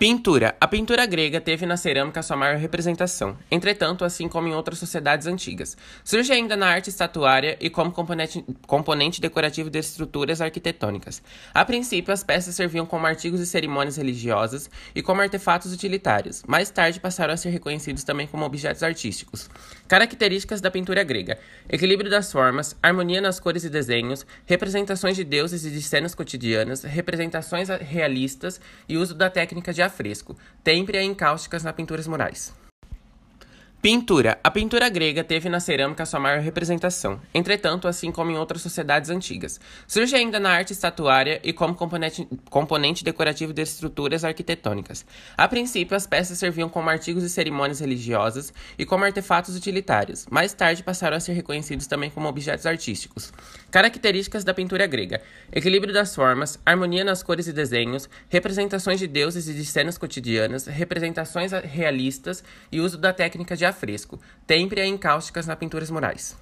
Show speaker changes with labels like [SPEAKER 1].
[SPEAKER 1] Pintura. A pintura grega teve na cerâmica sua maior representação, entretanto, assim como em outras sociedades antigas. Surge ainda na arte estatuária e como componente, componente decorativo de estruturas arquitetônicas. A princípio, as peças serviam como artigos de cerimônias religiosas e como artefatos utilitários. Mais tarde, passaram a ser reconhecidos também como objetos artísticos. Características da pintura grega: equilíbrio das formas, harmonia nas cores e desenhos, representações de deuses e de cenas cotidianas, representações realistas e uso da técnica de fresco, têmpera e encáusticas nas pinturas murais. Pintura. A pintura grega teve na cerâmica sua maior representação, entretanto, assim como em outras sociedades antigas. Surge ainda na arte estatuária e como componente, componente decorativo de estruturas arquitetônicas. A princípio, as peças serviam como artigos de cerimônias religiosas e como artefatos utilitários. Mais tarde, passaram a ser reconhecidos também como objetos artísticos. Características da pintura grega: equilíbrio das formas, harmonia nas cores e desenhos, representações de deuses e de cenas cotidianas, representações realistas e uso da técnica de fresco, têmpera e encáusticas nas pinturas murais.